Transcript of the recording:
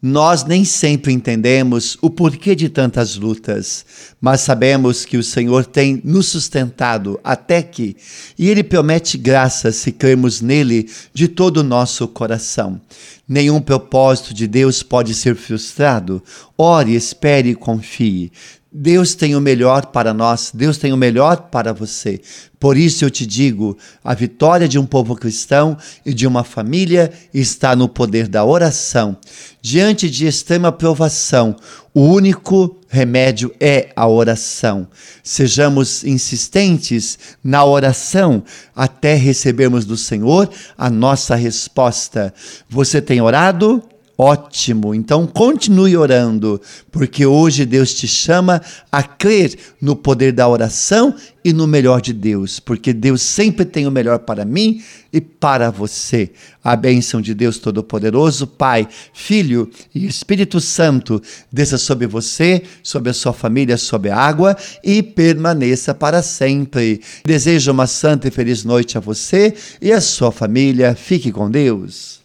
Nós nem sempre entendemos o porquê de tantas lutas, mas sabemos que o Senhor tem nos sustentado até que, e Ele promete graça se cremos nele de todo o nosso coração. Nenhum propósito de Deus pode ser frustrado. Ore, espere e confie. Deus tem o melhor para nós, Deus tem o melhor para você. Por isso eu te digo: a vitória de um povo cristão e de uma família está no poder da oração. Diante de extrema provação, o único remédio é a oração. Sejamos insistentes na oração até recebermos do Senhor a nossa resposta. Você tem orado? Ótimo, então continue orando, porque hoje Deus te chama a crer no poder da oração e no melhor de Deus, porque Deus sempre tem o melhor para mim e para você. A bênção de Deus Todo-Poderoso, Pai, Filho e Espírito Santo, desça sobre você, sobre a sua família, sobre a água e permaneça para sempre. Desejo uma santa e feliz noite a você e a sua família. Fique com Deus.